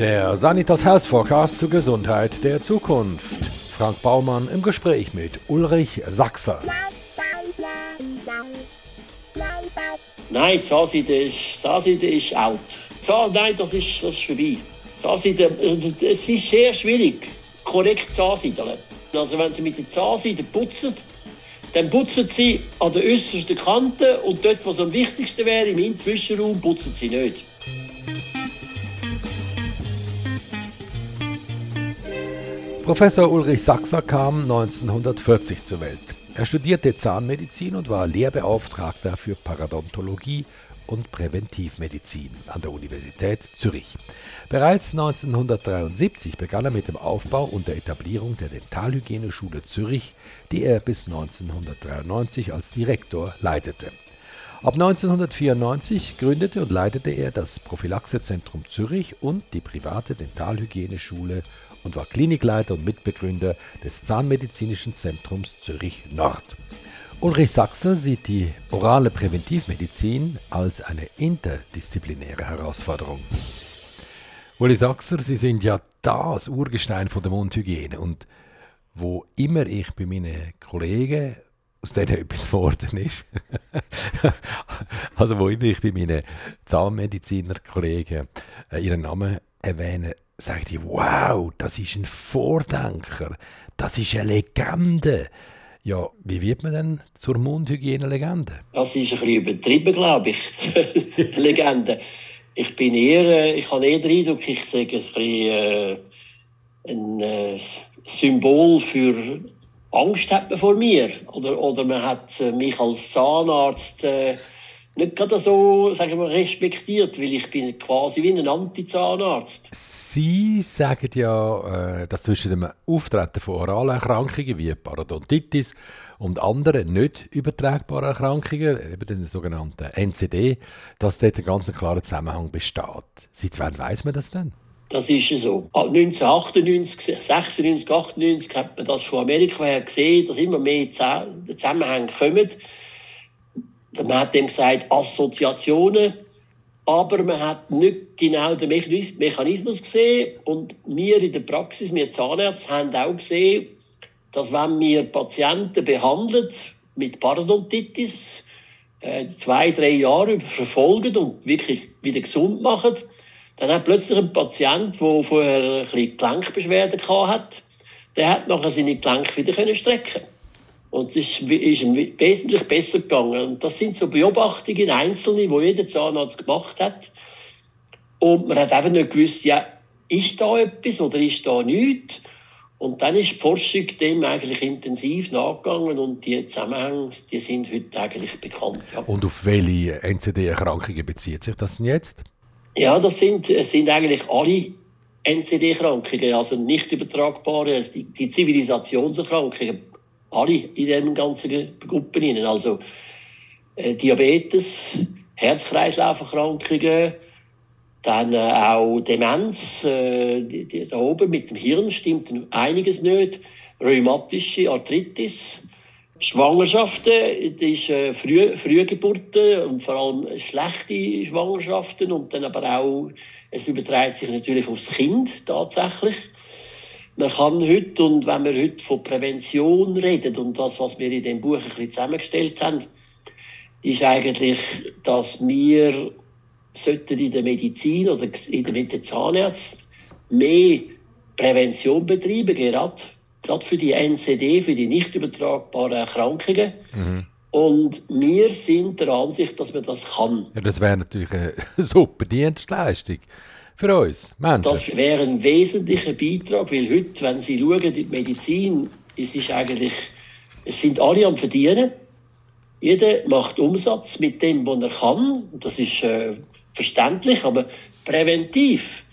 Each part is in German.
Der Sanitas Health Forecast zur Gesundheit der Zukunft. Frank Baumann im Gespräch mit Ulrich Sachser. Nein, Zahnseide ist, Zahnseide ist out. Zahn, nein, das ist, das ist vorbei. Zahnseide, äh, es ist sehr schwierig, korrekt Zahnseideln. Also wenn Sie mit der Zahnseide putzen, dann putzen Sie an der äußersten Kante und dort, was am wichtigsten wäre, im Zwischenraum, putzen Sie nicht. Professor Ulrich Sachser kam 1940 zur Welt. Er studierte Zahnmedizin und war Lehrbeauftragter für Paradontologie und Präventivmedizin an der Universität Zürich. Bereits 1973 begann er mit dem Aufbau und der Etablierung der Dentalhygieneschule Zürich, die er bis 1993 als Direktor leitete. Ab 1994 gründete und leitete er das Prophylaxezentrum Zürich und die private Dentalhygieneschule und war Klinikleiter und Mitbegründer des Zahnmedizinischen Zentrums Zürich Nord. Ulrich Sachser sieht die orale Präventivmedizin als eine interdisziplinäre Herausforderung. Ulrich Sachser, Sie sind ja das Urgestein von der Mundhygiene und wo immer ich bei meinen Kollegen aus denen etwas geworden ist. also wo ich bei meinen Zahnmediziner-Kollegen äh, ihren Namen erwähne, sagt die, wow, das ist ein Vordenker, das ist eine Legende. Ja, wie wird man denn zur Mundhygiene-Legende? Das ist ein bisschen übertrieben, glaube ich, Legende. Ich bin eher, äh, ich habe eher den Eindruck, ich sage ein, bisschen, äh, ein Symbol für Angst hat man vor mir. Oder, oder man hat äh, mich als Zahnarzt äh, nicht gerade so sagen wir, respektiert, weil ich bin quasi wie ein Anti-Zahnarzt. Sie sagen ja, äh, dass zwischen dem Auftreten von oralen Erkrankungen wie Parodontitis und anderen nicht übertragbaren Erkrankungen, eben den sogenannten NCD, dass dort ein ganz klarer Zusammenhang besteht. Seit wann weiß man das denn? Das ist so. 1998, 96, 98 hat man das von Amerika her gesehen, dass immer mehr Zusammenhänge kommen man hat dem gesagt Assoziationen, aber man hat nicht genau den Mechanismus gesehen. Und wir in der Praxis, wir Zahnärzte, haben auch gesehen, dass wenn wir Patienten behandeln mit Parodontitis, äh, zwei, drei Jahre verfolgen und wirklich wieder gesund machen, dann hat plötzlich ein Patient, der vorher ein bisschen Gelenkbeschwerden hatte, der hat nachher seine Gelenke wieder strecken und es ist, ist ihm wesentlich besser gegangen. Und das sind so Beobachtungen, einzelne, die jeder Zahnarzt gemacht hat. Und man hat einfach nicht gewusst, ja, ist da etwas oder ist da nichts? Und dann ist die Forschung dem eigentlich intensiv nachgegangen und die Zusammenhänge, die sind heute eigentlich bekannt. Ja. Und auf welche NCD-Erkrankungen bezieht sich das denn jetzt? Ja, das sind, sind eigentlich alle NCD-Erkrankungen, also nicht übertragbare, die, die Zivilisationserkrankungen alle in diesen ganzen Gruppen. Also äh, Diabetes, Herz-Kreislauf-Erkrankungen, dann äh, auch Demenz, äh, da oben mit dem Hirn stimmt einiges nicht, rheumatische Arthritis, Schwangerschaften, das ist äh, Früh, Frühgeburten und vor allem schlechte Schwangerschaften und dann aber auch, es überträgt sich natürlich aufs Kind tatsächlich. Man kann heute, und wenn wir heute von Prävention reden, und das, was wir in dem Buch ein bisschen zusammengestellt haben, ist eigentlich, dass wir sollten in der Medizin oder in der, mit Zahnärzten mehr Prävention betreiben, gerade, gerade für die NCD, für die nicht übertragbaren Erkrankungen. Mhm. Und wir sind der Ansicht, dass man das kann. Ja, das wäre natürlich eine super Dienstleistung für uns Menschen. Das wäre ein wesentlicher Beitrag, weil heute, wenn Sie schauen, die Medizin, es ist eigentlich, es sind alle am Verdienen. Jeder macht Umsatz mit dem, was er kann. Das ist äh, verständlich, aber präventiv.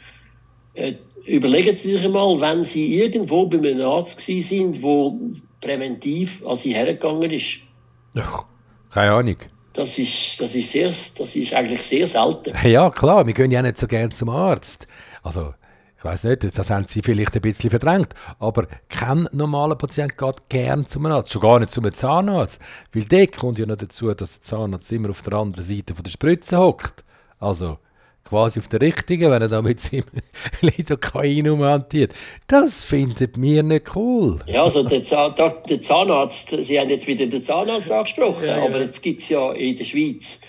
Äh, überlegen Sie sich einmal, wenn Sie irgendwo bei einem Arzt sind, wo präventiv an Sie hergegangen ist. Ja, keine Ahnung. Das ist, das, ist sehr, das ist eigentlich sehr selten. Ja, klar, wir gehen ja nicht so gerne zum Arzt. Also, ich weiß nicht, das haben sie vielleicht ein bisschen verdrängt. Aber kein normaler Patient geht gern zum Arzt. Schon gar nicht zum Zahnarzt. Weil der kommt ja noch dazu, dass der Zahnarzt immer auf der anderen Seite von der Spritze hockt. Also, quasi auf der richtigen, wenn er da mit seinem Lidocain umhantiert. Das findet mir nicht cool. Ja, also der, Zahn, der, Zahnarzt, Sie haben jetzt wieder den Zahnarzt angesprochen, ja, ja. aber jetzt gibt es ja in der Schweiz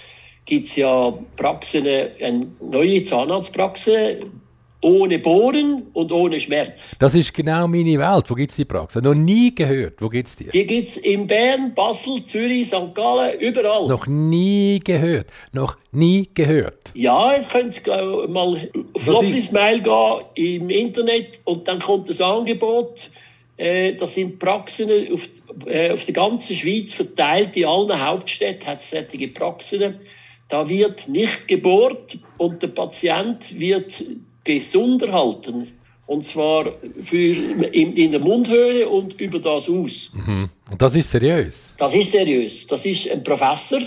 gibt's ja Praxen, eine neue Zahnarztpraxen, ohne Bohren und ohne Schmerz. Das ist genau meine Welt. Wo gibt es die Praxis? Noch nie gehört. Wo gibt es die? Die gibt es in Bern, Basel, Zürich, St. Gallen, überall. Noch nie gehört. Noch nie gehört. Ja, jetzt könnt ihr mal auf Mail gehen im Internet und dann kommt das Angebot. Äh, das sind Praxen auf, äh, auf der ganzen Schweiz verteilt. In allen Hauptstädten hat es solche Praxen. Da wird nicht gebohrt und der Patient wird gesund erhalten. Und zwar für in, in, der Mundhöhle und über das aus. Mhm. Und das ist seriös? Das ist seriös. Das ist ein Professor,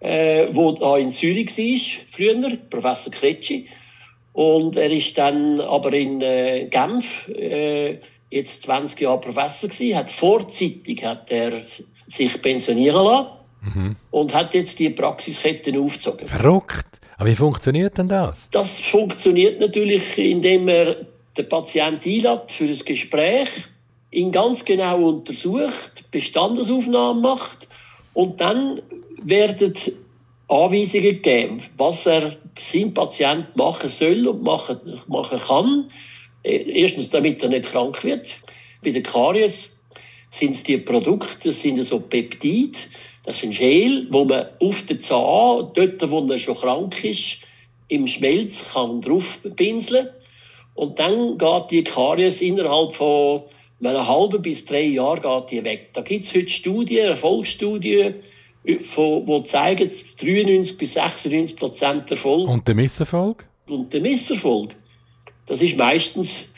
der äh, da in Zürich war, früher, Professor Kretschi. Und er ist dann aber in äh, Genf äh, jetzt 20 Jahre Professor gewesen, hat vorzeitig hat er sich pensionieren lassen mhm. und hat jetzt die Praxisketten aufgezogen. Verrückt. Aber wie funktioniert denn das? Das funktioniert natürlich, indem er den Patienten einlädt für ein Gespräch, ihn ganz genau untersucht, Bestandesaufnahmen macht und dann werden Anweisungen gegeben, was er sein Patient machen soll und machen, machen kann. Erstens, damit er nicht krank wird. Bei der Karies sind es die Produkte, das sind so Peptide, das ist ein Gel, wo man auf den Zahn, dort wo er schon krank ist, im Schmelz kann drauf pinseln und dann geht die Karies innerhalb von einem halben bis drei Jahren geht die weg. Da gibt es heute Studien, Erfolgsstudien, die zeigen 93 bis 96 Prozent Erfolg. Und der Misserfolg? Und der Misserfolg, das ist meistens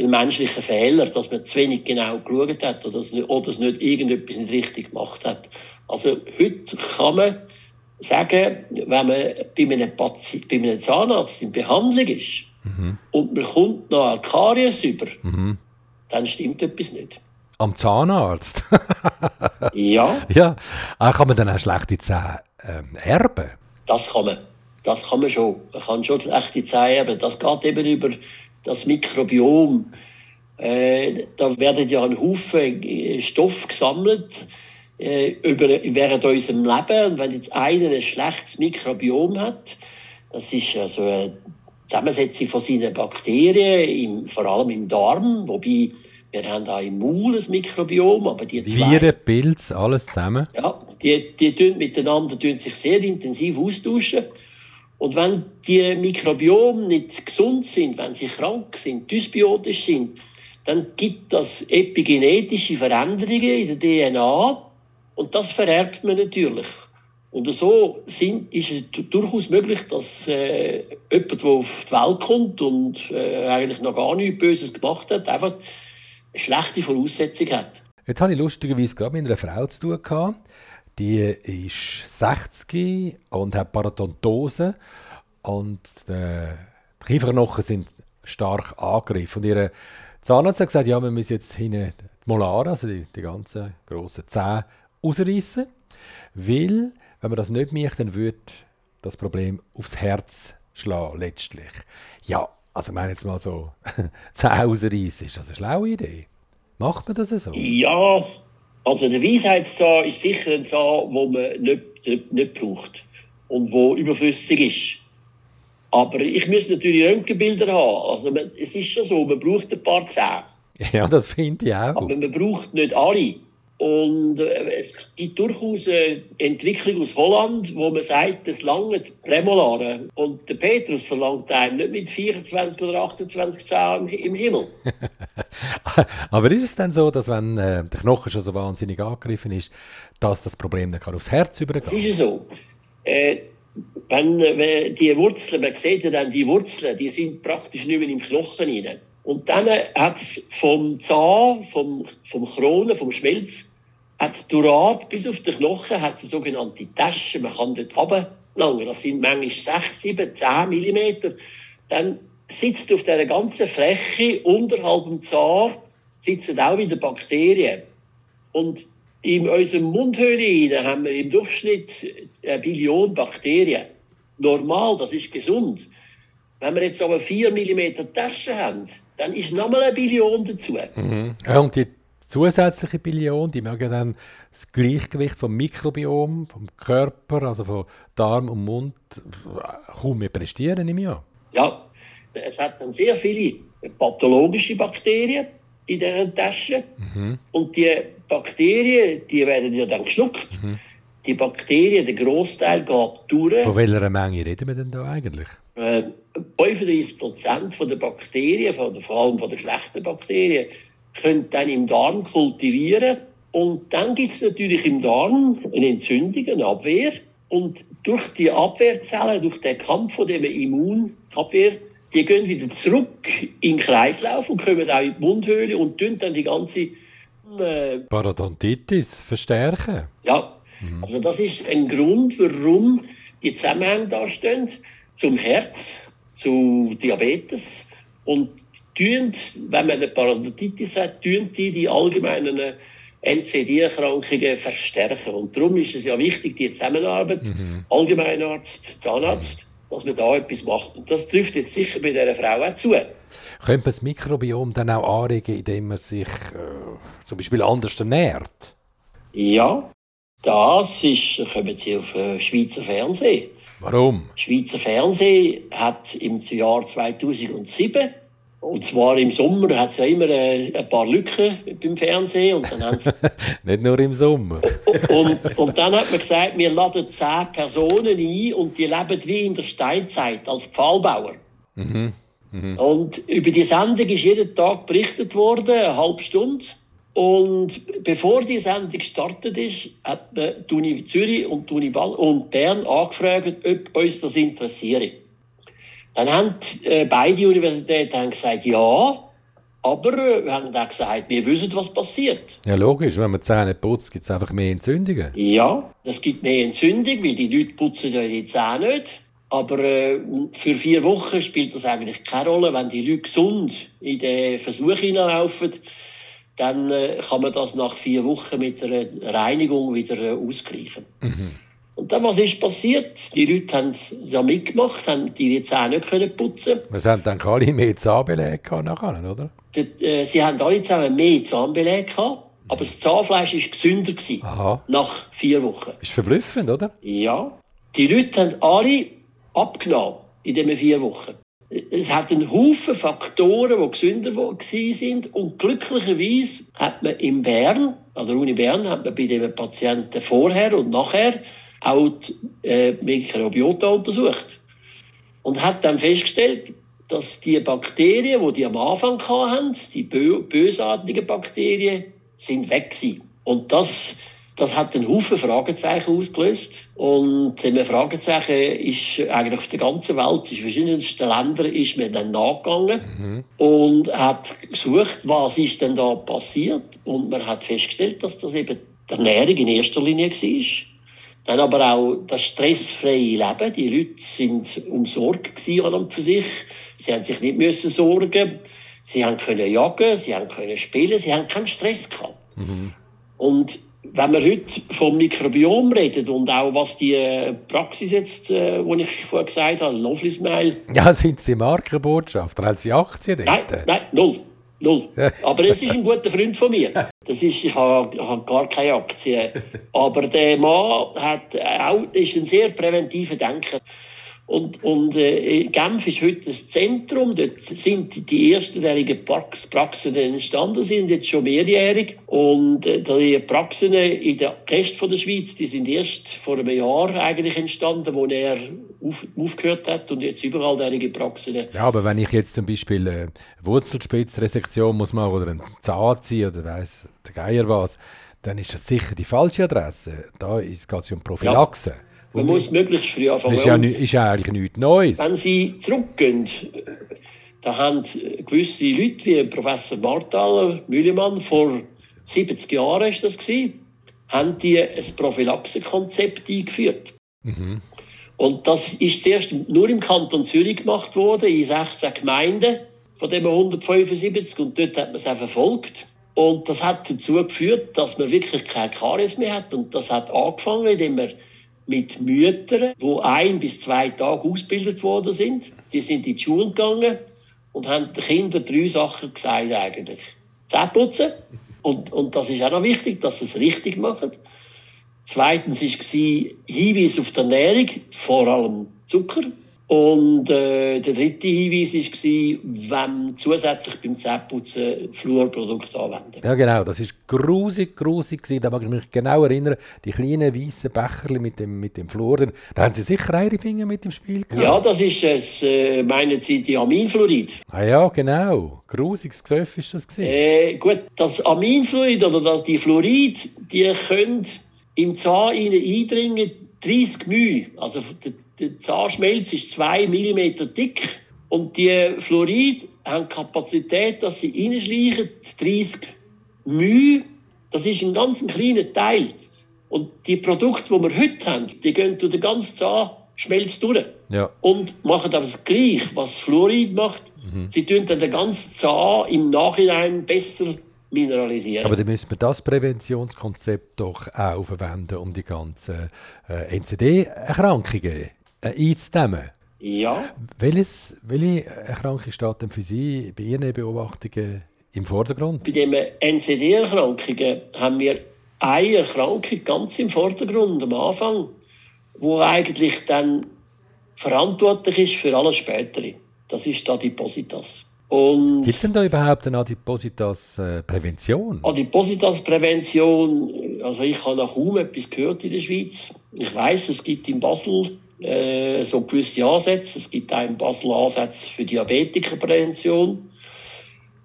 ein menschlicher Fehler, dass man zu wenig genau geschaut hat oder dass es nicht irgendetwas nicht richtig gemacht hat. Also heute kann man sagen, wenn man bei einem, Patient, bei einem Zahnarzt in Behandlung ist mhm. und man kommt noch eine Karies über, mhm. dann stimmt etwas nicht. Am Zahnarzt? ja. ja. Ah, kann man dann auch schlechte Zähne ähm, erben? Das kann man. Das kann man schon. Man kann schon schlechte Zähne erben. Das geht eben über das Mikrobiom. Äh, da werden ja ein Haufen Stoff gesammelt, äh, über, während unserem Leben. Und wenn jetzt einer ein schlechtes Mikrobiom hat, das ist also eine Zusammensetzung von seinen Bakterien, im, vor allem im Darm, wobei wir haben auch im Maul ein Mikrobiom, aber die zwei... Viren, Pilz, alles zusammen? Ja, die, die tun miteinander tun sich sehr intensiv austauschen. Und wenn die Mikrobiome nicht gesund sind, wenn sie krank sind, dysbiotisch sind, dann gibt das epigenetische Veränderungen in der DNA, und das vererbt man natürlich. Und so sind, ist es durchaus möglich, dass äh, jemand, der auf die Welt kommt und äh, eigentlich noch gar nichts Böses gemacht hat, einfach schlechte Voraussetzung hat. Jetzt habe ich lustigerweise gerade mit einer Frau zu tun gehabt. Die ist 60 und hat Parodontose und äh, die Kieferknochen sind stark angegriffen. Und ihre Zahnarzt hat gesagt, ja, wir müssen jetzt hinten die Molare, also die, die ganzen grossen Zähne, ausreißen, weil, wenn man das nicht macht, dann wird das Problem aufs Herz schlagen, letztlich. Ja, also ich meine jetzt mal so, Zähne ausreißen, ist das eine schlaue Idee? Macht man das so? Ja, also der Weisheitszahn ist sicher ein Zahn, den man nicht, nicht, nicht braucht und wo überflüssig ist. Aber ich muss natürlich Röntgenbilder haben. Also man, es ist schon so, man braucht ein paar Zähne. Ja, das finde ich auch. Aber man braucht nicht alle. Und äh, es gibt durchaus eine Entwicklung aus Holland, wo man sagt, das lange Prämolare. Und der Petrus verlangt einem nicht mit 24 oder 28 Zähnen im Himmel. Aber ist es denn so, dass wenn äh, der Knochen schon so wahnsinnig angegriffen ist, dass das Problem dann aufs Herz übergehen kann? Das ist so. Äh, wenn, wenn die Wurzeln, man sieht ja dann die Wurzeln, die sind praktisch nicht mehr im Knochen rein. Und dann hat es vom Zahn, vom, vom Kronen, vom Schmelz, hat's Durat bis auf den Knochen hat es sogenannte Taschen. Man kann dort runterlangen. Das sind manchmal 6, 7, 10 Millimeter. Dann sitzt auf dieser ganzen Fläche unterhalb dem Zahn sitzen auch wieder Bakterien. Und in unserer Mundhöhle haben wir im Durchschnitt eine Billion Bakterien. Normal, das ist gesund. Wenn wir jetzt aber 4 mm Taschen haben, dann ist nochmal eine Billion dazu. Mhm. Und die zusätzliche Billion, die mögen dann das Gleichgewicht vom Mikrobiom, vom Körper, also von Darm und Mund, kaum mehr prestieren im Jahr. Ja, es hat dann sehr viele pathologische Bakterien in dieser Tasche. Mhm. Und die Bakterien, die werden ja dann geschluckt. Mhm. Die Bakterien, der Großteil geht durch. Von welcher Menge reden wir denn da eigentlich? Äh, 35 Prozent der Bakterien, der, vor allem von den schlechten Bakterien, können dann im Darm kultivieren. Und dann gibt es natürlich im Darm eine Entzündung, eine Abwehr. Und durch die Abwehrzellen, durch den Kampf von dem Immunabwehr, die gehen wieder zurück in den Kreislauf und kommen auch in die Mundhöhle und tun dann die ganze äh, Parodontitis verstärken. Ja, mhm. also das ist ein Grund, warum die Zusammenhänge da stehen zum Herz, zu Diabetes und tun, wenn man eine Parodontitis hat, tun die die allgemeinen NCD-Erkrankungen verstärken. Und darum ist es ja wichtig, die Zusammenarbeit, mhm. Allgemeinarzt, Zahnarzt, mhm. dass man da etwas macht. Und das trifft jetzt sicher bei dieser Frau auch zu. Könnte man das Mikrobiom dann auch anregen, indem man sich äh, zum Beispiel anders ernährt? Ja, das ist, kommen Sie auf äh, Schweizer Fernsehen. Warum? Schweizer Fernsehen hat im Jahr 2007 und zwar im Sommer hat es ja immer äh, ein paar Lücken beim Fernsehen. Und dann Nicht nur im Sommer. und, und dann hat man gesagt, wir laden zehn Personen ein und die leben wie in der Steinzeit als Pfahlbauer. Mhm. Mhm. Und über die Sendung ist jeden Tag berichtet worden, eine halbe Stunde. Und bevor die Sendung gestartet ist, hat man die Uni Zürich und die Uni Ball und Bern angefragt, ob uns das interessiert. Dann haben äh, beide Universitäten haben gesagt, ja, aber äh, wir haben dann gesagt, wir wissen, was passiert. Ja, logisch. Wenn man Zähne putzt, gibt es einfach mehr Entzündungen. Ja, es gibt mehr Entzündung, weil die Leute putzen ja die Zähne nicht. Aber äh, für vier Wochen spielt das eigentlich keine Rolle. Wenn die Leute gesund in den Versuch hineinlaufen, dann äh, kann man das nach vier Wochen mit einer Reinigung wieder äh, ausgleichen. Mhm. Und dann, was ist passiert? Die Leute haben ja mitgemacht, haben ihre Zähne nicht können putzen. Was haben dann alle mehr Zahnbeleg nachher, oder? Die, äh, sie haben alle zusammen mehr Zahnbeleg gehabt, aber das Zahnfleisch war gesünder gewesen, Aha. nach vier Wochen. Ist verblüffend, oder? Ja. Die Leute haben alle abgenommen in diesen vier Wochen. Es hat einen Haufen Faktoren, die gesünder waren. Und glücklicherweise hat man in Bern, an der Uni Bern, hat man bei den Patienten vorher und nachher auch die äh, Mikrobiota untersucht und hat dann festgestellt, dass die Bakterien, die die am Anfang hatten, die bösartigen Bakterien, sind weg sind. Und das, das hat einen Haufen Fragezeichen ausgelöst. Und dem Fragezeichen ist eigentlich auf der ganzen Welt, in verschiedensten Ländern, ist man dann nachgegangen mhm. und hat gesucht, was ist denn da passiert. Und man hat festgestellt, dass das eben die Ernährung in erster Linie war. Dann aber auch das stressfreie Leben. Die Leute sind umsorgt an und für sich. Sie haben sich nicht müssen sorgen. Sie haben können jagen, sie haben können spielen, sie haben keinen Stress gehabt. Mhm. Und wenn wir heute vom Mikrobiom reden und auch was die äh, Praxis jetzt, äh, die ich vorher gesagt habe, Lovely Smile. Ja, sind Sie Markenbotschafter? Haben Sie Aktien? Nein, nein, null. Null. Aber es ist ein guter Freund von mir. Das ist, ich habe, ich habe gar keine Aktien. Aber der Mann hat auch, ist ein sehr präventiver Denker. Und, und äh, Genf ist heute das Zentrum. Dort sind die ersten derartigen Praxen entstanden, sind jetzt schon mehrjährig. Und äh, die Praxen in der Rest der Schweiz, die sind erst vor einem Jahr eigentlich entstanden, wo er auf, aufgehört hat und jetzt überall derartige Praxen. Ja, aber wenn ich jetzt zum Beispiel äh, Wurzelspitzresektion muss machen oder einen Zahn ziehen oder weiss der Geier was, dann ist das sicher die falsche Adresse. Da geht es um Prophylaxe. Ja. Man muss möglichst früh anfangen. Das ist ja, ist ja eigentlich nichts Neues. Wenn Sie zurückgehen, da haben gewisse Leute wie Professor Marthaler, Mühlemann, vor 70 Jahren ist das gewesen, haben die ein Prophylaxekonzept eingeführt. Mhm. Und das ist zuerst nur im Kanton Zürich gemacht worden, in 16 Gemeinden von dem 175 und dort hat man es auch verfolgt. Und das hat dazu geführt, dass man wirklich keine Karies mehr hat und das hat angefangen, indem man mit Müttern, die ein bis zwei Tage ausgebildet worden sind. Die sind in die Schule gegangen und haben den Kindern drei Sachen gesagt eigentlich. Zähne putzen. Und, und das ist auch noch wichtig, dass sie es richtig machen. Zweitens war Hinweis auf die Ernährung, vor allem Zucker. Und äh, der dritte Hinweis war, wenn zusätzlich beim Zähneputzen Fluorprodukte anwenden. Ja, genau. Das war grusig, grusig. Da mag ich mich genau erinnern. Die kleinen weißen Becher mit dem, mit dem Fluor. Da haben Sie sicher ihre Finger mit dem Spiel gehabt. Ja, das ist es, äh, meinen Sie, die Aminfluorid. Ah ja, genau. Grusiges Gesöff ist das Äh, gut, das Aminfluorid oder die Fluorid, die können im Zahn eindringen 30 μ. Also der Zahnschmelz ist 2 mm dick und die Fluorid haben die Kapazität, dass sie reinschleichen, 30 μ. Das ist ein ganz kleiner Teil. Und die Produkte, die wir heute haben, die gehen durch den ganzen Zahnschmelz durch. Ja. Und machen aber das Gleiche, was Fluorid macht. Mhm. Sie tun dann den ganzen Zahn im Nachhinein besser mineralisieren. Aber dann müssen wir das Präventionskonzept doch auch verwenden, um die ganzen äh, NCD-Erkrankungen äh, einzudämmen. Ja. Welches, welche Erkrankung steht denn für Sie bei Ihren Beobachtungen im Vordergrund? Bei den NCD-Erkrankungen haben wir eine Erkrankung ganz im Vordergrund am Anfang, wo eigentlich dann verantwortlich ist für alles Spätere. Das ist die Adipositas. Gibt es denn da überhaupt eine Adipositas-Prävention? Adipositas-Prävention, also ich habe noch kaum etwas gehört in der Schweiz. Ich weiß, es gibt in Basel äh, so gewisse Ansätze. Es gibt auch in Basel Ansätze für Diabetikerprävention.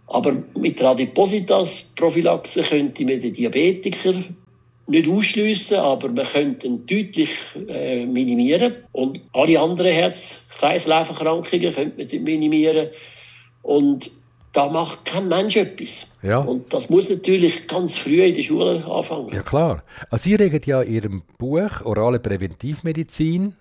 Aber mit der Adipositas-Prophylaxe könnte man den Diabetiker nicht ausschliessen, aber man könnte ihn deutlich äh, minimieren. Und alle anderen Herz-Kreislauf-Erkrankungen könnte man minimieren. Und da macht kein Mensch etwas. Ja. Und das muss natürlich ganz früh in der Schule anfangen. Ja, klar. Also Sie regen ja in Ihrem Buch Orale Präventivmedizin,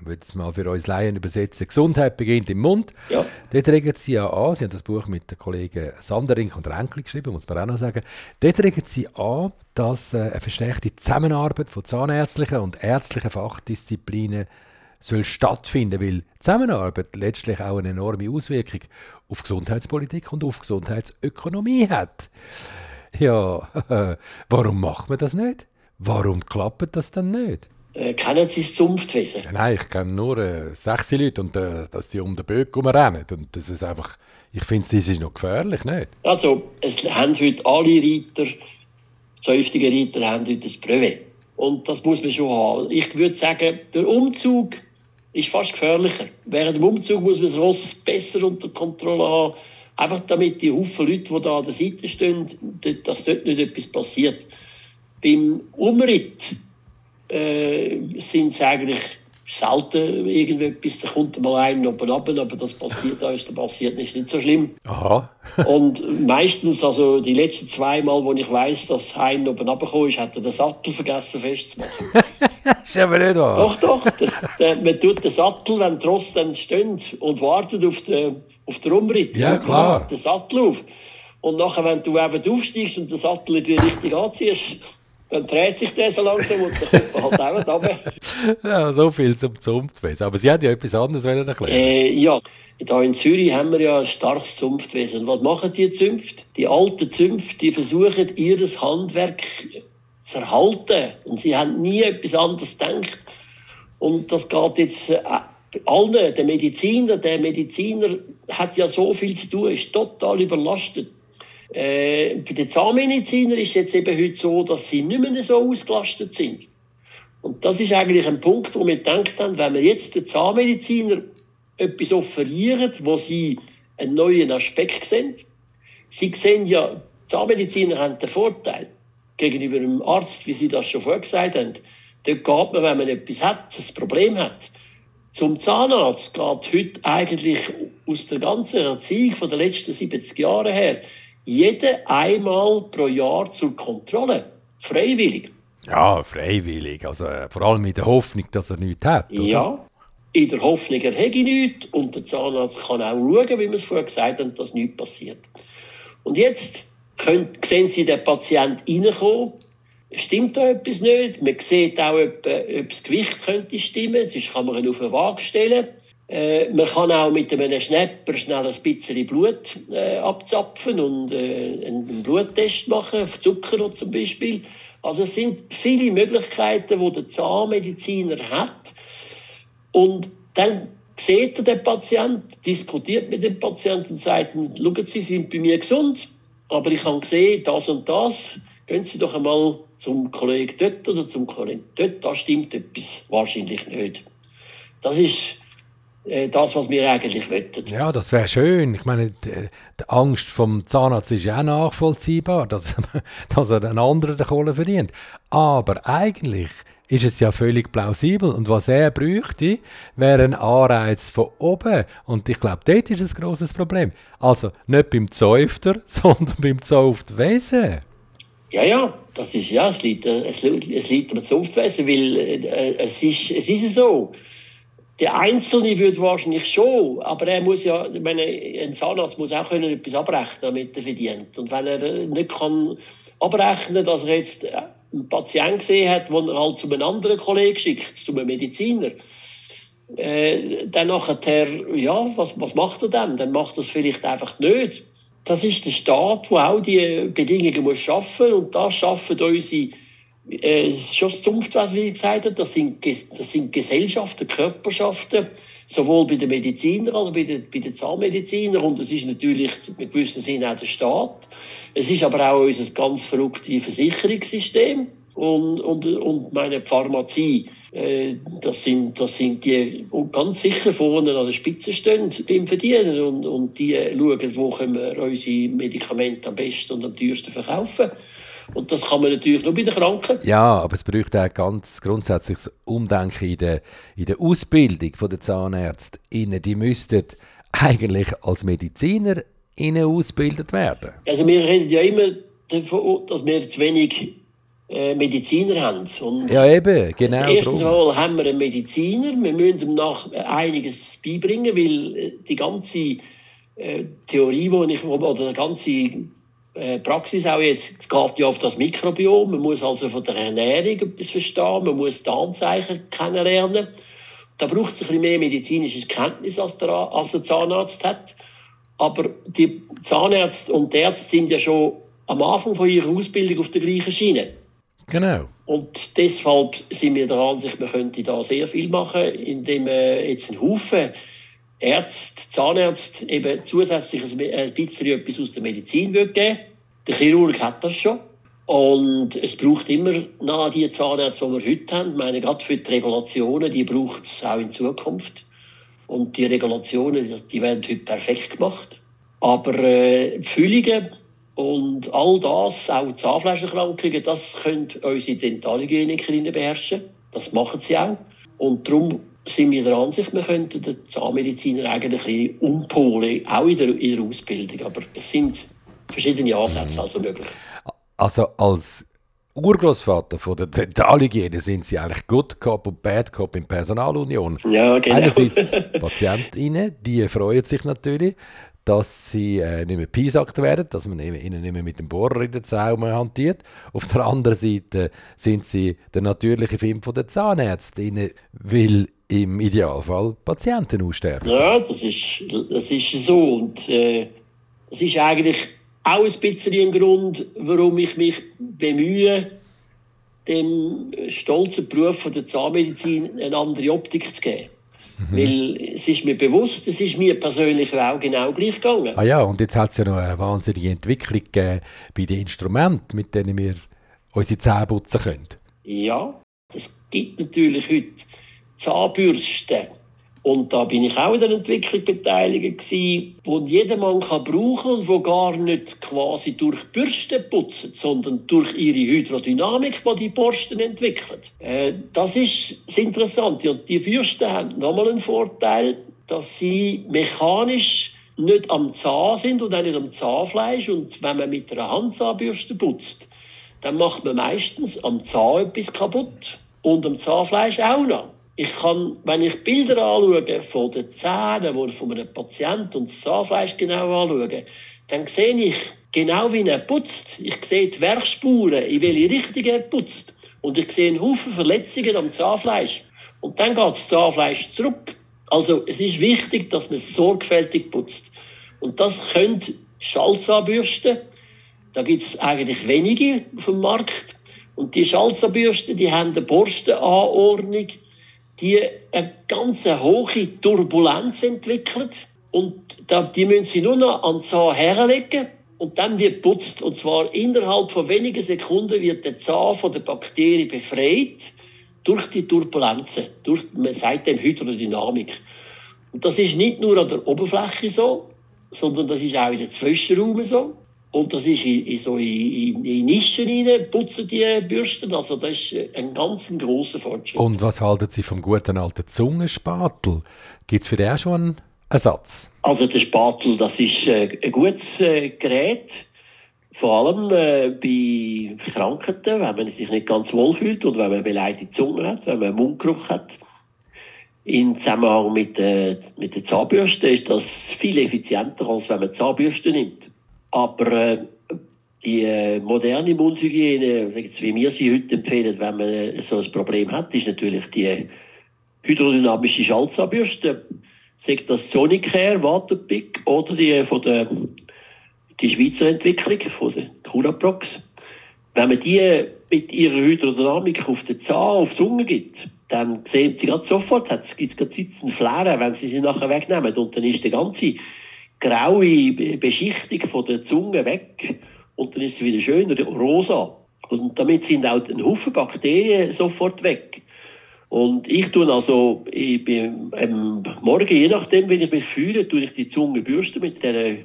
ich würde es mal für uns Laien übersetzen, Gesundheit beginnt im Mund. Ja. Dort regen Sie ja an, Sie haben das Buch mit den Kollegen Sanderink und Renkli geschrieben, muss man auch noch sagen. Dort regen Sie an, dass äh, eine verstärkte Zusammenarbeit von zahnärztlichen und ärztlichen Fachdisziplinen soll stattfinden, weil Zusammenarbeit letztlich auch eine enorme Auswirkung auf Gesundheitspolitik und auf Gesundheitsökonomie hat. Ja, warum macht man das nicht? Warum klappt das dann nicht? Äh, kennen Sie das Zunftwesen? Nein, ich kenne nur äh, sechs Leute und äh, dass die um den Böck rennen. Und das ist einfach, ich finde, das ist noch gefährlich, nicht? Also, es haben heute alle Reiter, zünftige Reiter haben heute das Brevet. Und das muss man schon haben. Ich würde sagen, der Umzug ist fast gefährlicher. Während dem Umzug muss man das Ross besser unter Kontrolle haben. Einfach damit die Haufen Leute, die da an der Seite stehen, dass dort nicht etwas passiert. Beim Umritt äh, sind es eigentlich selten irgendetwas. Da kommt mal einer oben ab, aber das passiert uns, das passiert nicht, nicht so schlimm. Aha. und meistens, also die letzten zwei Mal, wo ich weiß, dass einer oben abgekommen ist, hat er den Sattel vergessen festzumachen. ist aber nicht wahr. Doch, doch. Das, der, man tut den Sattel, wenn trotzdem steht und wartet auf den, auf den Umritt. Ja, klar. Den Sattel auf. Und nachher, wenn du eben aufsteigst und den Sattel nicht richtig anziehst, dann dreht sich der so langsam und dann kommt man halt auch runter. ja, so viel zum Zunftwesen. Aber Sie haben ja etwas anderes erklären äh, Ja, hier in Zürich haben wir ja ein starkes Zunftwesen. Was machen die Zünfte? Die alten Zünfte, die versuchen, ihr Handwerk zu erhalten. Und sie haben nie etwas anderes gedacht. Und das geht jetzt äh, allen. Der Mediziner, der Mediziner hat ja so viel zu tun, ist total überlastet. Äh, bei den Zahnmedizinern ist es jetzt eben heute so, dass sie nicht mehr so ausgelastet sind. Und das ist eigentlich ein Punkt, wo wir gedacht haben, wenn wir jetzt den Zahnmediziner etwas offerieren, wo sie einen neuen Aspekt sehen. Sie sehen ja, Zahnmediziner haben den Vorteil gegenüber einem Arzt, wie Sie das schon vorher gesagt haben. Dort geht man, wenn man etwas hat, ein Problem hat. Zum Zahnarzt geht heute eigentlich aus der ganzen Erziehung von den letzten 70 Jahren her jeder einmal pro Jahr zur Kontrolle. Freiwillig. Ja, freiwillig. Also äh, vor allem in der Hoffnung, dass er nichts hat. Oder? Ja, in der Hoffnung, er hätte nichts. Und der Zahnarzt kann auch schauen, wie wir es vorher gesagt haben, dass nichts passiert. Und jetzt können, sehen Sie den Patienten reinkommen. stimmt da etwas nicht. Man sieht auch, ob, ob das Gewicht könnte stimmen. Sonst kann man ihn auf eine Waage stellen. Äh, man kann auch mit einem Schnapper schnell ein bisschen Blut äh, abzapfen und äh, einen Bluttest machen, auf Zucker zum Beispiel. Also es sind viele Möglichkeiten, die der Zahnmediziner hat. Und dann sieht er den Patienten, diskutiert mit dem Patienten und sagt, schauen Sie, Sie sind bei mir gesund, aber ich habe gesehen, das und das, gehen Sie doch einmal zum Kollegen dort oder zum Kollegen dort, da stimmt etwas wahrscheinlich nicht. Das ist das, was wir eigentlich wollten. Ja, das wäre schön. Ich meine, die, die, Angst vom Zahnarzt ist ja auch nachvollziehbar, dass, dass er einen anderen die Kohle verdient. Aber eigentlich ist es ja völlig plausibel. Und was er bräuchte, wäre ein Anreiz von oben. Und ich glaube, dort ist ein grosses Problem. Also nicht beim Zäufter, sondern beim Zauftwesen. Ja, ja, das ist ja, es liegt, es liegt, es liegt am Zunftwesen, weil äh, es, ist, es ist so. Der Einzelne würde wahrscheinlich schon, aber er muss ja, ich meine, ein Zahnarzt muss auch können etwas abrechnen, damit er verdient. Und wenn er nicht kann abrechnen, dass er jetzt einen Patienten gesehen hat, den er halt zu einem anderen Kollegen schickt, zu einem Mediziner, äh, dann nachher, ja, was, was macht er dann? Dann macht er es vielleicht einfach nicht. Das ist der Staat, der auch die Bedingungen muss schaffen und das schaffen unsere äh, schon stumpft, was wie gesagt habe, das sind, das sind Gesellschaften, Körperschaften, sowohl bei den Medizinern als auch bei den, bei den Zahnmedizinern. Und es ist natürlich in gewissem Sinne auch der Staat. Es ist aber auch unser ganz verrücktes Versicherungssystem und, und, und meine Pharmazie. Äh, das, sind, das sind die ganz sicher vorne an der Spitze stehen beim Verdienen und, und die schauen, wo können wir unsere Medikamente am besten und am teuersten verkaufen. Und das kann man natürlich nur bei den Kranken. Ja, aber es braucht auch ganz grundsätzliches Umdenken in der, in der Ausbildung der Zahnärzte. Die müssten eigentlich als Mediziner ausgebildet werden. Also wir reden ja immer davon, dass wir zu wenig äh, Mediziner haben. Und ja, eben, genau. Erstens haben wir einen Mediziner. Wir müssen ihm nach einiges beibringen, weil äh, die ganze äh, Theorie, die ich, oder die ganze äh, Praxis auch jetzt geht ja auf das Mikrobiom. Man muss also von der Ernährung etwas verstehen, man muss die Anzeichen kennenlernen. Da braucht es ein bisschen mehr medizinisches Kenntnis, als der, als der Zahnarzt hat. Aber die Zahnärzte und die Ärzte sind ja schon am Anfang von ihrer Ausbildung auf der gleichen Schiene. Genau. Und deshalb sind wir der Ansicht, man könnte da sehr viel machen, indem man jetzt einen Haufen Ärzte, Zahnärzte eben zusätzlich ein bisschen etwas aus der Medizin geben Der Chirurg hat das schon. Und es braucht immer noch die Zahnärzte, die wir heute haben. Ich meine, gerade für die Regulationen, die braucht es auch in Zukunft. Und die Regulationen, die werden heute perfekt gemacht. Aber äh, Füllungen und all das, auch Zahnfleischerkrankungen, das können unsere Dentalhygienikerinnen beherrschen. Das machen sie auch. Und darum sind wir der Ansicht, wir könnten den Zahnmediziner eigentlich ein bisschen umpolen, auch in der, in der Ausbildung. Aber es sind verschiedene Ansätze mhm. also möglich. Also als Urgroßvater von der Dentalhygiene sind Sie eigentlich Good Cop und Bad Cop in Personalunion. Ja, genau. Einerseits Patientinnen, die freuen sich natürlich, dass sie äh, nicht mehr piesackt werden, dass man ihnen nicht mehr mit dem Bohrer in den Zaun hantiert. Auf der anderen Seite sind sie der natürliche Film der Zahnärztinnen, weil im Idealfall Patienten aussterben. Ja, das ist, das ist so. Und äh, das ist eigentlich auch ein bisschen ein Grund, warum ich mich bemühe, dem stolzen Beruf der Zahnmedizin eine andere Optik zu geben. Mhm. Weil es ist mir bewusst, es ist mir persönlich auch genau gleich gegangen. Ah ja, und jetzt hat es ja noch eine wahnsinnige Entwicklung gegeben bei den Instrumenten, mit denen wir unsere Zähne putzen können. Ja, es gibt natürlich heute Zahnbürsten. Und da bin ich auch in der Entwicklung beteiligt gewesen, wo jedermann kann brauchen und wo gar nicht quasi durch Bürsten putzen, sondern durch ihre Hydrodynamik, die die Borsten entwickeln. Äh, das ist das Interessante. Und die Bürsten haben nochmal einen Vorteil, dass sie mechanisch nicht am Zahn sind und auch nicht am Zahnfleisch. Und wenn man mit einer Handzahnbürste putzt, dann macht man meistens am Zahn etwas kaputt und am Zahnfleisch auch noch. Ich kann, wenn ich Bilder anschaue von den Zähnen, die von einem Patienten und das Zahnfleisch genau anschaue, dann sehe ich genau, wie er putzt. Ich sehe die Werkspuren, in welche Richtung er putzt. Und ich sehe einen Haufen Verletzungen am Zahnfleisch. Und dann geht das Zahnfleisch zurück. Also es ist wichtig, dass man sorgfältig putzt. Und das können Schallzahnbürsten. Da gibt es eigentlich wenige auf dem Markt. Und die Schallzahnbürsten, die haben eine Borstenanordnung, die eine ganz hohe Turbulenz entwickelt. Und die müssen sie nur noch an den Zahn herlegen und dann wird putzt. Und zwar innerhalb von wenigen Sekunden wird der Zahn von der Bakterie befreit durch die Turbulenzen, durch, man sagt dem Hydrodynamik. Und das ist nicht nur an der Oberfläche so, sondern das ist auch in den Zwischenraum so. Und das ist in, in so in, in Nischen rein, putzen die Bürsten. Also das ist ein ganz grosser Fortschritt. Und was halten Sie vom guten alten Zungenspatel? Gibt es für den auch schon einen Ersatz? Also der Spatel, das ist äh, ein gutes äh, Gerät, vor allem äh, bei Krankheiten, wenn man sich nicht ganz wohl fühlt und wenn man beleidigte Zunge hat, wenn man Mundgeruch hat. Im Zusammenhang mit, äh, mit der Zahnbürste ist das viel effizienter, als wenn man Zahnbürste nimmt. Aber äh, die äh, moderne Mundhygiene, wie wir sie heute empfehlen, wenn man so ein Problem hat, ist natürlich die hydrodynamische Schallzahnbürste sagt das Sonicare, Waterpick oder die von der die Schweizer Entwicklung von der Curaprox. Wenn man die mit ihrer Hydrodynamik auf den Zahn, auf die Zunge gibt, dann sehen sie ganz sofort, gibt es gerade sitzen Flären, wenn sie sie nachher wegnehmen. Und dann ist die ganze graue Beschichtung von der Zunge weg und dann ist sie wieder schön rosa. Und damit sind auch ein Haufen Bakterien sofort weg. Und ich tue also, ich bin, am Morgen, je nachdem, wie ich mich fühle, tue ich die Zunge bürsten mit der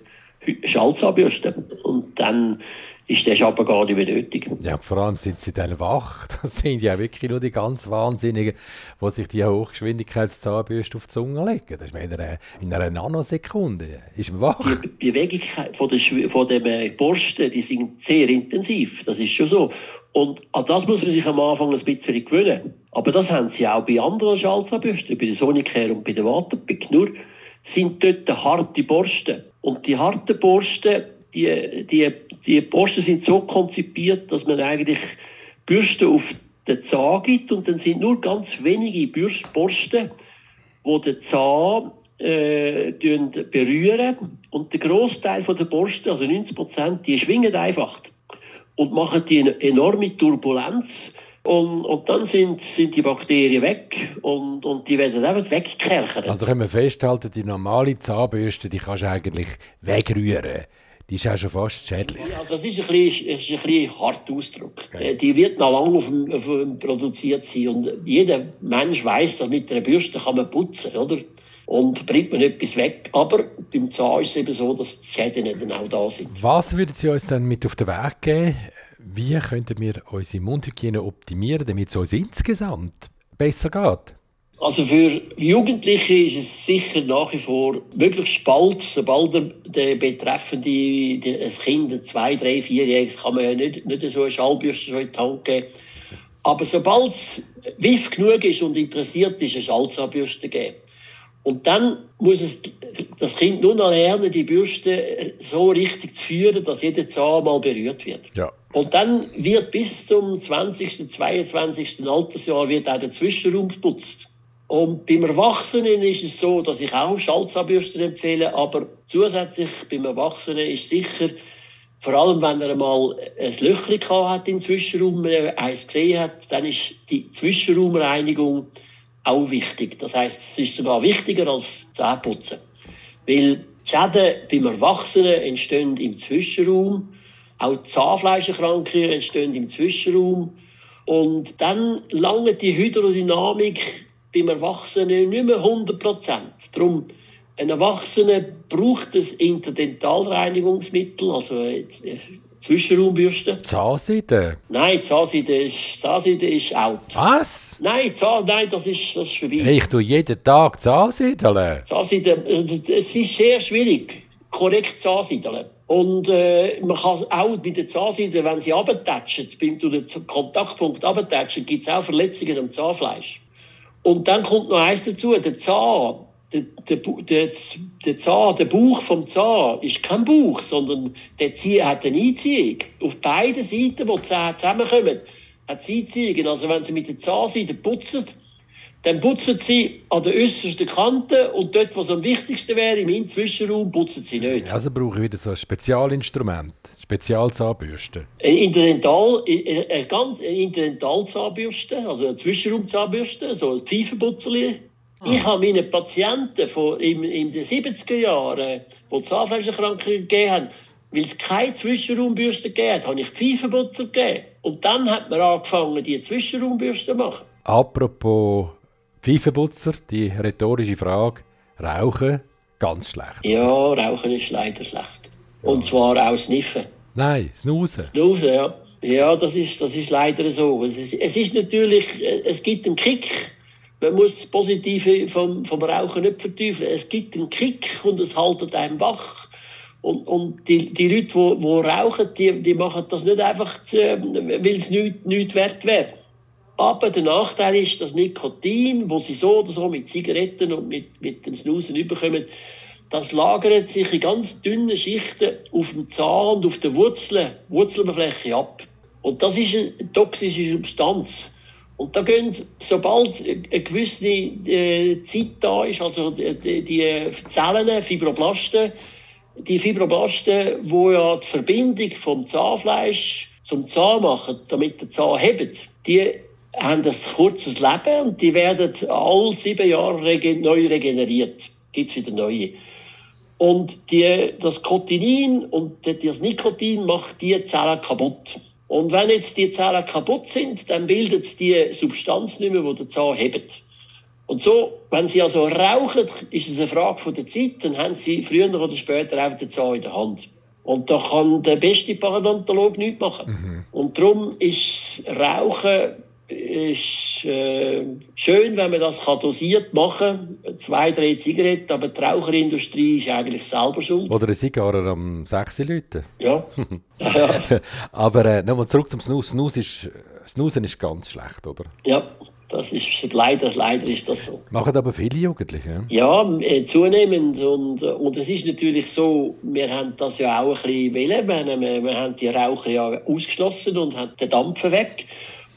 Schalzahnbürste. Und dann ist der aber gar nicht mehr nötig. Ja, vor allem sind sie dann wach. Das sind ja wirklich nur die ganz Wahnsinnigen, die sich die Hochgeschwindigkeitszahnbürste auf die Zunge legen. Das ist in einer, in einer Nanosekunde. Ist man wach. Die Bewegung von, der, von dem Borsten, die sind sehr intensiv. Das ist schon so. Und an das muss man sich am Anfang ein bisschen gewöhnen. Aber das haben sie auch bei anderen Schalzahnbürsten, bei der Sonicare und bei der Waterpick. Nur sind dort harte Borsten. Und die harten Borsten, die, die, die Borsten sind so konzipiert, dass man eigentlich Bürsten auf den Zahn gibt und dann sind nur ganz wenige Borsten, die den Zahn äh, berühren und der Großteil der Borsten, also 90 Prozent, die schwingen einfach und machen die eine enorme Turbulenz. Und, und dann sind, sind die Bakterien weg und, und die werden eben weggekerchert. Also können wir festhalten, die normale Zahnbürste, die kannst du eigentlich wegrühren. Die ist auch schon fast schädlich. Also das ist ein bisschen, ist ein bisschen harter Ausdruck. Okay. Äh, die wird noch lange auf dem, auf dem produziert sein. Und jeder Mensch weiß, dass mit einer Bürste kann man putzen, oder? und bringt man etwas weg. Aber beim Zahn ist es eben so, dass die Schäden dann auch da sind. Was würden Sie uns dann mit auf den Weg geben? Wie könnten wir unsere Mundhygiene optimieren, damit es uns insgesamt besser geht? Also für Jugendliche ist es sicher nach wie vor möglichst bald, sobald der, der betreffende ein Kind, ein zwei, drei, vierjähriges, kann man ja nicht, nicht so eine Schallbürste schon in die Hand geben. Aber sobald es wiff genug ist und interessiert ist, eine Schallzahnbürste geben. Und dann muss es, das Kind nur noch lernen, die Bürste so richtig zu führen, dass jeder Zahn mal berührt wird. Ja. Und dann wird bis zum 20., 22. Altersjahr wird auch der Zwischenraum geputzt. Und beim Erwachsenen ist es so, dass ich auch Schalzahnbürsten empfehle, aber zusätzlich beim Erwachsenen ist sicher, vor allem wenn er mal ein Löchchen hat im Zwischenraum, eins gesehen hat, dann ist die Zwischenraumreinigung auch wichtig. Das heißt, es ist sogar wichtiger als Zähneputzen. Weil die Schäden beim Erwachsenen entstehen im Zwischenraum, auch Zahnfleischerkrankungen entstehen im Zwischenraum. Und dann lange die Hydrodynamik beim Erwachsenen nicht mehr 100 Prozent. Darum, ein Erwachsener braucht ein Interdentalreinigungsmittel, also Zwischenraumbürste. Zahnseide? Nein, Zahnseide ist, Zahnseide ist out. Was? Nein, Zahn, nein das, ist, das ist vorbei. Hey, ich tue jeden Tag Zahnseideln. Zahnseide, es ist sehr schwierig, korrekt Zahnseideln. Und äh, man kann auch bei den Zahnseiden, wenn sie abtatschen, wenn du den Kontaktpunkt abtatschen, gibt es auch Verletzungen am Zahnfleisch. Und dann kommt noch eins dazu, der Zahn der, der, der, der, Zahn, der Bauch vom Zahn ist kein Bauch, sondern der Zahn hat eine Einziehung. Auf beiden Seiten, wo die Zähne zusammenkommen, hat sie Einziehungen. Also wenn sie mit der Zahnseite putzen, dann putzen sie an der äußersten Kante und dort, was am wichtigsten wäre, im Zwischenraum, putzen sie nicht. Also brauche ich wieder so ein Spezialinstrument, Spezialzahnbürste. Eine, Interdental, eine ganz Interdentalzahnbürste, also eine Zwischenraumzahnbürste, so ein Pfeifenputzerli. Ah. Ich habe meinen Patienten von, in, in den 70er Jahren, die Zahnfleischerkrankungen gegeben haben, weil es keine Zwischenraumbürste gegeben hat, habe ich Pfeifenputzer gegeben. Und dann hat man angefangen, die Zwischenraumbürste zu machen. Apropos Pfeifenputzer, die rhetorische Frage. Rauchen, ganz schlecht. Ja, Rauchen ist leider schlecht. Ja. Und zwar auch Sniffen. Nein, Snoosen. Snoosen, ja. Ja, das ist, das ist leider so. Es ist, es ist natürlich, es gibt einen Kick. Man muss das Positive vom, vom Rauchen nicht verteufeln. Es gibt einen Kick und es haltet einem wach. Und, und die, die Leute, die, die rauchen, die, die machen das nicht einfach, äh, weil es nichts nicht wert wäre. Aber der Nachteil ist, dass Nikotin, wo sie so oder so mit Zigaretten und mit, mit den Snusen überkommen, das lagert sich in ganz dünnen Schichten auf dem Zahn und auf der Wurzeln, Wurzeloberfläche ab. Und das ist eine toxische Substanz. Und da gehen, sobald eine gewisse äh, Zeit da ist, also die, Zellen, Fibroblasten, die Fibroblasten, wo ja die Verbindung vom Zahnfleisch zum Zahn machen, damit der Zahn hebt, die haben ein kurzes Leben und die werden alle sieben Jahre regen neu regeneriert. Gibt es wieder neue. Und die, das Cotinin und das Nikotin macht die Zellen kaputt. Und wenn jetzt die Zellen kaputt sind, dann bildet es die Substanz nicht mehr, die der Zahn hebt. Und so, wenn sie also rauchen, ist es eine Frage von der Zeit, dann haben sie früher oder später einfach den Zahn in der Hand. Und da kann der beste Parodontolog nichts machen. Mhm. Und darum ist Rauchen ist äh, schön, wenn man das kann dosiert machen kann. Zwei, drei Zigaretten, aber die Raucherindustrie ist eigentlich selber schuld. Oder eine Zigarre am 6 Leuten. Ja. ja. aber äh, nochmal zurück zum Snus. Snus ist, Snusen ist ganz schlecht, oder? Ja. Das ist leider, leider ist das so. Machen aber viele Jugendliche. Ja, äh, zunehmend. Und, äh, und es ist natürlich so, wir haben das ja auch ein bisschen wollen. Wir, wir, wir haben die Raucher ja ausgeschlossen und haben den Dampfen weg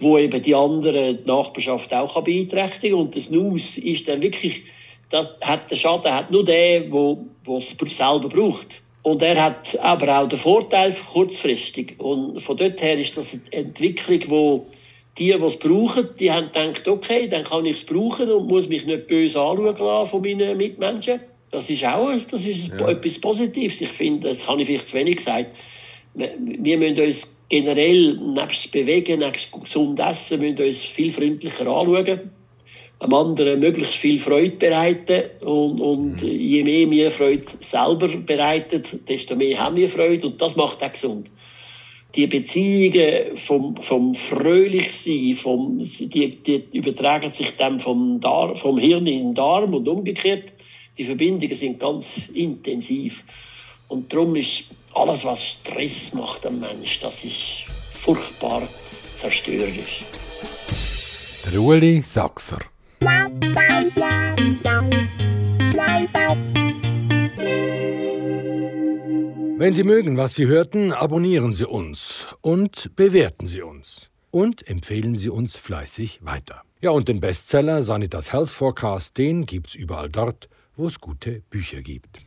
wo eben die anderen die Nachbarschaft auch beeinträchtigen kann. Und das Snus ist dann wirklich, das hat, der Schaden hat nur der, wo, es selber braucht. Und er hat aber auch den Vorteil kurzfristig. Und von dort her ist das eine Entwicklung, wo die, die es brauchen, die haben gedacht, okay, dann kann ich es brauchen und muss mich nicht böse anschauen lassen von meinen Mitmenschen. Das ist auch das ist ja. etwas Positives. Ich finde, das habe ich vielleicht zu wenig gesagt. Wir müssen uns generell, nebst Bewegen, nebst gesund Essen, müssen uns viel freundlicher anschauen. Einem anderen möglichst viel Freude bereiten. Und, und mhm. je mehr wir Freude selber bereiten, desto mehr haben wir Freude. Und das macht auch gesund. Die Beziehungen vom, vom Fröhlichsein, vom, die, die übertragen sich dann vom, Dar, vom Hirn in den Darm und umgekehrt. Die Verbindungen sind ganz intensiv. Und darum ist alles, was Stress macht am Mensch, das ist furchtbar zerstörerisch. Der Ueli Sachser. Wenn Sie mögen, was Sie hörten, abonnieren Sie uns und bewerten Sie uns. Und empfehlen Sie uns fleißig weiter. Ja, und den Bestseller Sanitas Health Forecast, den gibt's überall dort, wo es gute Bücher gibt.